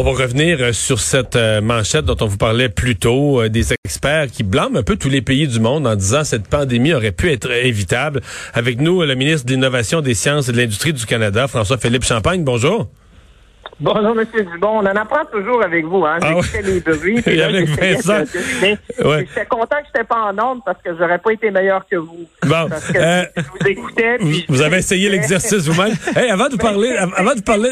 On va revenir euh, sur cette euh, manchette dont on vous parlait plus tôt, euh, des experts qui blâment un peu tous les pays du monde en disant cette pandémie aurait pu être évitable. Avec nous, le ministre de l'Innovation, des Sciences et de l'Industrie du Canada, François-Philippe Champagne. Bonjour. Bonjour, M. Dubon. On en apprend toujours avec vous. Hein? Ah J'écoutais les bruits. Et avec Vincent. Ouais. J'étais content que je n'étais pas en onde parce que j'aurais pas été meilleur que vous. Bon, Parce que euh, je vous écoutais. Puis vous avez essayé l'exercice vous-même. Hey, avant de vous parler, av- avant de vous parler,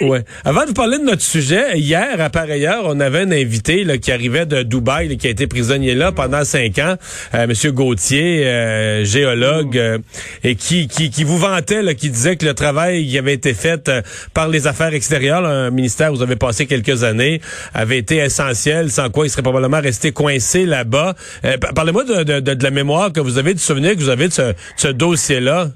ouais, avant de vous parler de notre sujet, hier, à par ailleurs, on avait un invité là, qui arrivait de Dubaï, là, qui a été prisonnier là pendant cinq ans, euh, Monsieur Gauthier, euh, géologue, euh, et qui, qui, qui vous vantait, là, qui disait que le travail qui avait été fait euh, par les affaires extérieures, là, un ministère où vous avez passé quelques années, avait été essentiel, sans quoi il serait probablement resté coincé là-bas. Euh, pa- Parlez-moi de, la mémoire que vous avez, du souvenir que vous avez de ce, dossier-là.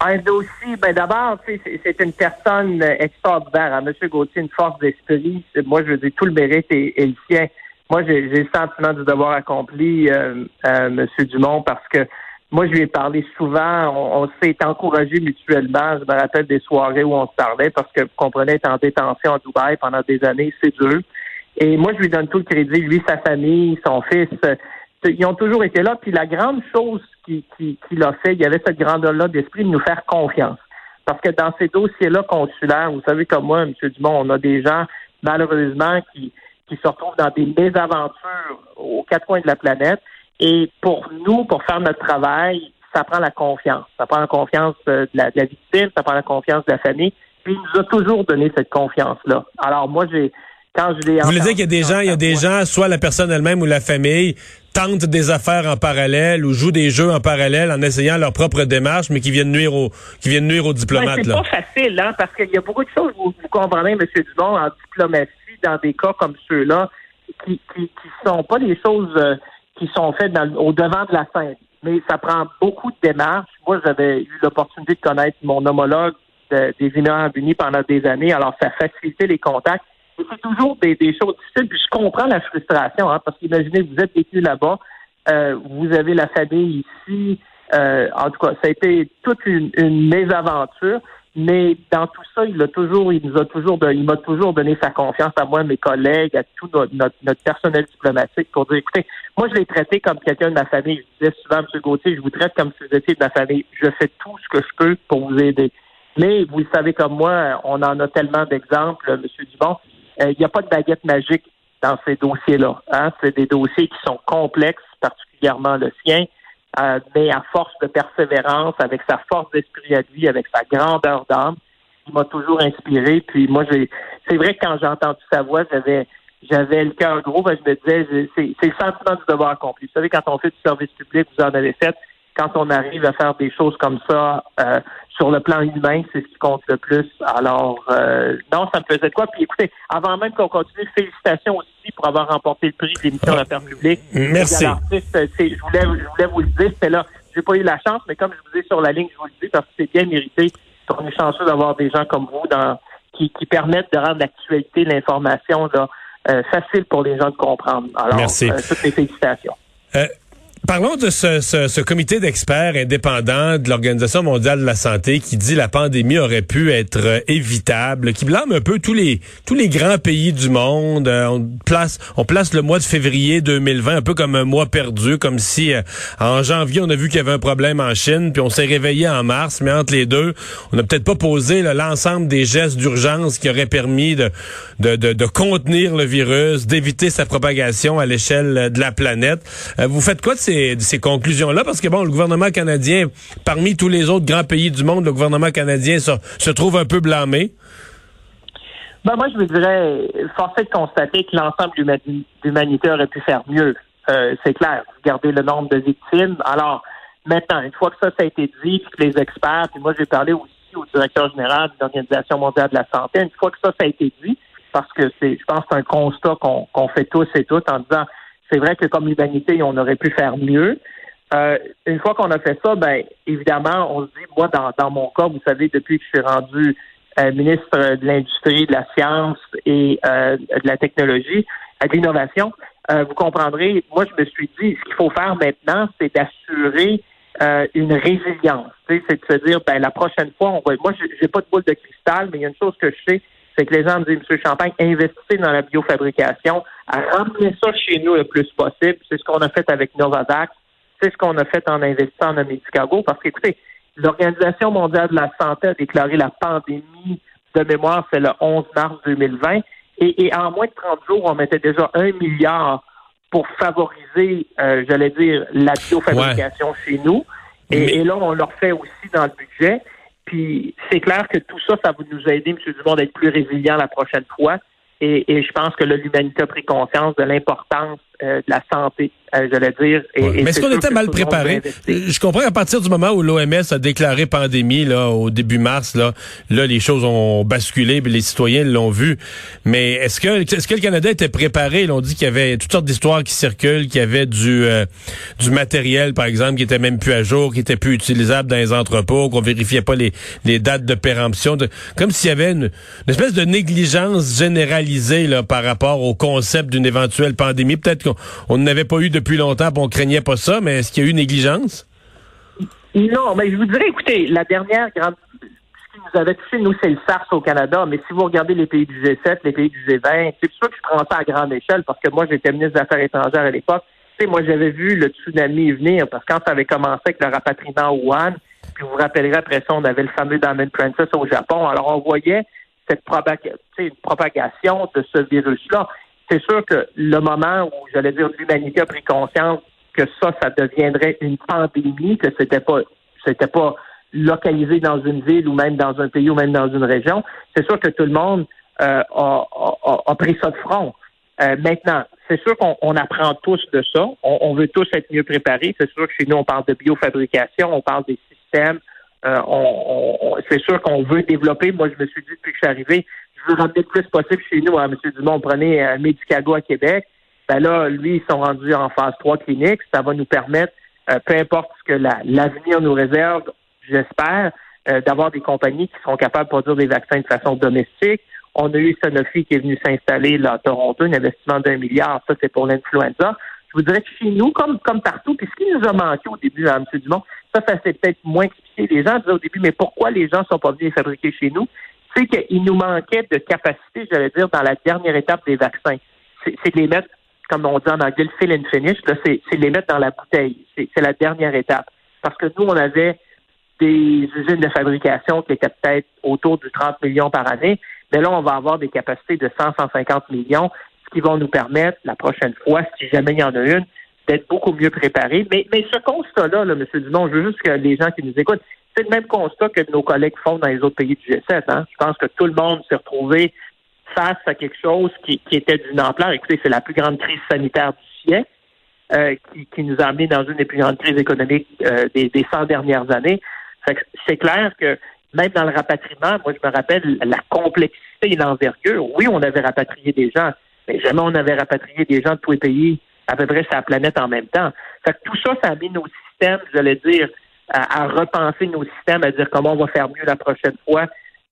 Un dossier, ben d'abord, c'est une personne euh, extraordinaire. Hein? M. Gauthier, une force d'esprit. Moi, je veux dire, tout le mérite est, le sien. Moi, j'ai le sentiment du devoir accompli, euh, euh, M. Dumont, parce que moi, je lui ai parlé souvent. On, s'est encouragé mutuellement. Je me rappelle des soirées où on se parlait parce que, vous comprenez, être en détention à Dubaï pendant des années, c'est dur. Et moi, je lui donne tout le crédit, lui, sa famille, son fils. euh, Ils ont toujours été là. Puis la grande chose qu'il qui, qui l'a fait, il y avait cette grandeur-là d'esprit de nous faire confiance. Parce que dans ces dossiers-là consulaires, vous savez comme moi, M. Dumont, on a des gens, malheureusement, qui, qui se retrouvent dans des mésaventures aux quatre coins de la planète. Et pour nous, pour faire notre travail, ça prend la confiance. Ça prend la confiance euh, de la, de la victime, ça prend la confiance de la famille. Puis il nous a toujours donné cette confiance-là. Alors moi, j'ai quand je l'ai Vous voulez dire qu'il y a des gens, il y a des gens, soit la personne elle-même ou la famille, tentent des affaires en parallèle ou jouent des jeux en parallèle en essayant leur propre démarche, mais qui viennent nuire aux, qui viennent nuire aux Ouais, diplomates, c'est là. pas facile, hein, parce qu'il y a beaucoup de choses, vous, vous comprenez, M. Dumont, en diplomatie, dans des cas comme ceux-là, qui, qui, qui sont pas des choses euh, qui sont faites dans, au devant de la scène. Mais ça prend beaucoup de démarches. Moi, j'avais eu l'opportunité de connaître mon homologue de- des Émirats unis pendant des années, alors ça facilitait les contacts. C'est toujours des, des choses difficiles, puis je comprends la frustration, hein, parce qu'imaginez, vous êtes vécu là-bas, euh, vous avez la famille ici, euh, en tout cas, ça a été toute une, une mésaventure, mais dans tout ça, il a toujours, il nous a toujours, il m'a toujours donné sa confiance à moi, mes collègues, à tout notre, notre, notre personnel diplomatique pour dire, écoutez, moi, je l'ai traité comme quelqu'un de ma famille. Je disais souvent, M. Gauthier, je vous traite comme si vous étiez de ma famille. Je fais tout ce que je peux pour vous aider. Mais vous le savez comme moi, on en a tellement d'exemples, M. Dubon. Euh, Il n'y a pas de baguette magique dans ces dossiers-là. Hein? C'est des dossiers qui sont complexes, particulièrement le sien, euh, mais à force de persévérance, avec sa force d'esprit à lui, avec sa grandeur d'âme, il m'a toujours inspiré. Puis moi, j'ai, c'est vrai que quand j'ai entendu sa voix, j'avais, j'avais le cœur gros. que je me disais, c'est, c'est le sentiment du devoir accompli. Vous savez, quand on fait du service public, vous en avez fait. Quand on arrive à faire des choses comme ça euh, sur le plan humain, c'est ce qui compte le plus. Alors, euh, non, ça me faisait de quoi. Puis écoutez, avant même qu'on continue, félicitations aussi pour avoir remporté le prix de l'émission d'affaires publiques. Merci. Je voulais, je voulais vous le dire, c'était là. J'ai pas eu la chance, mais comme je vous ai sur la ligne, je vous le dis parce que c'est bien mérité. On est chanceux d'avoir des gens comme vous dans, qui, qui permettent de rendre l'actualité, l'information là, euh, facile pour les gens de comprendre. Alors, Merci. euh, toutes les félicitations. Parlons de ce, ce- ce comité d'experts indépendants de l'Organisation mondiale de la santé qui dit la pandémie aurait pu être euh, évitable, qui blâme un peu tous les tous les grands pays du monde. Euh, on place on place le mois de février 2020 un peu comme un mois perdu, comme si euh, en janvier on a vu qu'il y avait un problème en Chine, puis on s'est réveillé en mars, mais entre les deux, on n'a peut-être pas posé l'ensemble des gestes d'urgence qui auraient permis de, de, de, contenir le virus, d'éviter sa propagation à l'échelle de la planète. Euh, vous faites quoi de ces, de ces conclusions-là? Parce que bon, le gouvernement canadien, parmi tous les autres grands pays du monde, le gouvernement canadien se, se trouve un peu blâmé. Ben, moi, je vous dirais, force est de constater que l'ensemble de l'huma- l'humanité aurait pu faire mieux. Euh, c'est clair. Regardez le nombre de victimes. Alors, maintenant, une fois que ça, ça a été dit, puis les experts, puis moi, j'ai parlé aussi au directeur général de l'Organisation mondiale de la santé, une fois que ça, ça a été dit, parce que c'est, je pense c'est un constat qu'on qu'on fait tous et toutes en disant, c'est vrai que comme l'humanité, on aurait pu faire mieux. Euh, une fois qu'on a fait ça, ben évidemment, on se dit, moi, dans, dans mon cas, vous savez, depuis que je suis rendu euh, ministre de l'Industrie, de la Science et euh, de la Technologie, de l'Innovation, euh, vous comprendrez, moi, je me suis dit, ce qu'il faut faire maintenant, c'est d'assurer euh, une résilience. C'est de se dire, ben la prochaine fois, on va. Moi, j'ai pas de boule de cristal, mais il y a une chose que je sais, c'est que les gens me disent, M. Champagne, investissez dans la biofabrication, à ramener ça chez nous le plus possible. C'est ce qu'on a fait avec Novavax, c'est ce qu'on a fait en investissant en Medicago, parce qu'écoutez, l'Organisation mondiale de la santé a déclaré la pandémie de mémoire, c'est le 11 mars 2020, et, en moins de 30 jours, on mettait déjà un milliard pour favoriser, euh, j'allais dire, la biofabrication chez nous. Et, et, là, on leur fait aussi dans le budget. Puis c'est clair que tout ça, ça va nous aider, M. Dumont, d'être plus résilient la prochaine fois. Et, et je pense que l'humanité a pris conscience de l'importance euh, de la santé, euh, je vais dire. Et, Mais est-ce qu'on était mal préparé? Je comprends qu'à partir du moment où l'OMS a déclaré pandémie là, au début mars, là, là les choses ont basculé, les citoyens l'ont vu. Mais est-ce que est-ce que le Canada était préparé? Ils ont dit qu'il y avait toutes sortes d'histoires qui circulent, qu'il y avait du euh, du matériel, par exemple, qui était même plus à jour, qui était plus utilisable dans les entrepôts, qu'on vérifiait pas les, les dates de péremption, comme s'il y avait une, une, espèce de négligence généralisée là, par rapport au concept d'une éventuelle pandémie. Peut-être on n'avait pas eu depuis longtemps, on craignait pas ça, mais est-ce qu'il y a eu négligence? Non, mais je vous dirais, écoutez, la dernière grande nous avait touché, nous, c'est le SARS au Canada, mais si vous regardez les pays du G7, les pays du G20, c'est sûr que je prends ça à grande échelle parce que moi, j'étais ministre des Affaires étrangères à l'époque. Moi, j'avais vu le tsunami venir parce que quand ça avait commencé avec le rapatriement à Wuhan, puis vous vous rappellerez après ça, on avait le fameux Diamond Princess au Japon. Alors, on voyait cette propagation de ce virus-là c'est sûr que le moment où, j'allais dire, l'humanité a pris conscience que ça, ça deviendrait une pandémie, que c'était pas, c'était pas localisé dans une ville ou même dans un pays ou même dans une région, c'est sûr que tout le monde euh, a, pris ça de front. Euh, maintenant, c'est sûr qu'on apprend tous de ça. On, veut tous être mieux préparés. C'est sûr que chez nous, on parle de biofabrication, on parle des systèmes. Euh, on, c'est sûr qu'on veut développer. Moi, je me suis dit depuis que je suis arrivé, je veux ramener le plus possible chez nous. M. Dumont, prenez un Medicago à Québec. Ben là, lui, ils sont rendus en phase 3 clinique. Ça va nous permettre, euh, peu importe ce que l'avenir nous réserve, j'espère, euh, d'avoir des compagnies qui seront capables de produire des vaccins de façon domestique. On a eu Sanofi qui est venu s'installer à Toronto, un investissement d'un milliard. Ça, c'est pour l'influenza. Je vous dirais que chez nous, comme, comme partout, puis ce qui nous a manqué au début, hein, M. Dumont, ça, ça s'est peut-être moins expliqué. Les gens disaient au début, mais pourquoi les gens ne sont pas venus les fabriquer chez nous? C'est qu'il nous manquait de capacité, j'allais dire, dans la dernière étape des vaccins. C'est de les mettre, comme on dit en anglais, le fill and finish, c'est de les mettre dans la bouteille. C'est la dernière étape. Parce que nous, on avait des usines de fabrication qui étaient peut-être autour de 30 millions par année, mais là, on va avoir des capacités de 100, 150 millions, ce qui va nous permettre, la prochaine fois, si jamais il y en a une, d'être beaucoup mieux préparés. Mais, mais ce constat-là, là, M. Dumont, je veux juste que les gens qui nous écoutent, c'est le même constat que nos collègues font dans les autres pays du G7. Hein. Je pense que tout le monde s'est retrouvé face à quelque chose qui, était d'une ampleur. Écoutez, c'est la plus grande crise sanitaire du siècle euh, qui, nous a amené dans une des plus grandes crises économiques euh, des, des 100 dernières années. C'est clair que même dans le rapatriement, moi je me rappelle la complexité et l'envergure. Oui, on avait rapatrié des gens, mais jamais on avait rapatrié des gens de tous les pays à peu près sur la planète en même temps. Fait que tout ça, ça a mis nos systèmes, j'allais dire, à, repenser nos systèmes, à dire comment on va faire mieux la prochaine fois,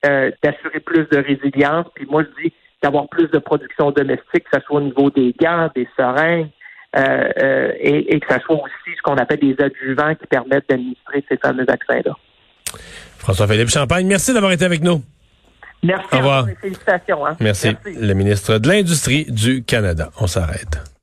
euh, d'assurer plus de résilience. Puis moi, je dis d'avoir plus de production domestique, que ce soit au niveau des gants, des seringues, euh, euh, et, que ce soit aussi ce qu'on appelle des adjuvants qui permettent d'administrer ces fameux vaccins-là. François-Philippe Champagne, merci d'avoir été avec nous. Merci. Au revoir. Félicitations. Hein. Merci. merci. Le ministre de l'Industrie du Canada. On s'arrête.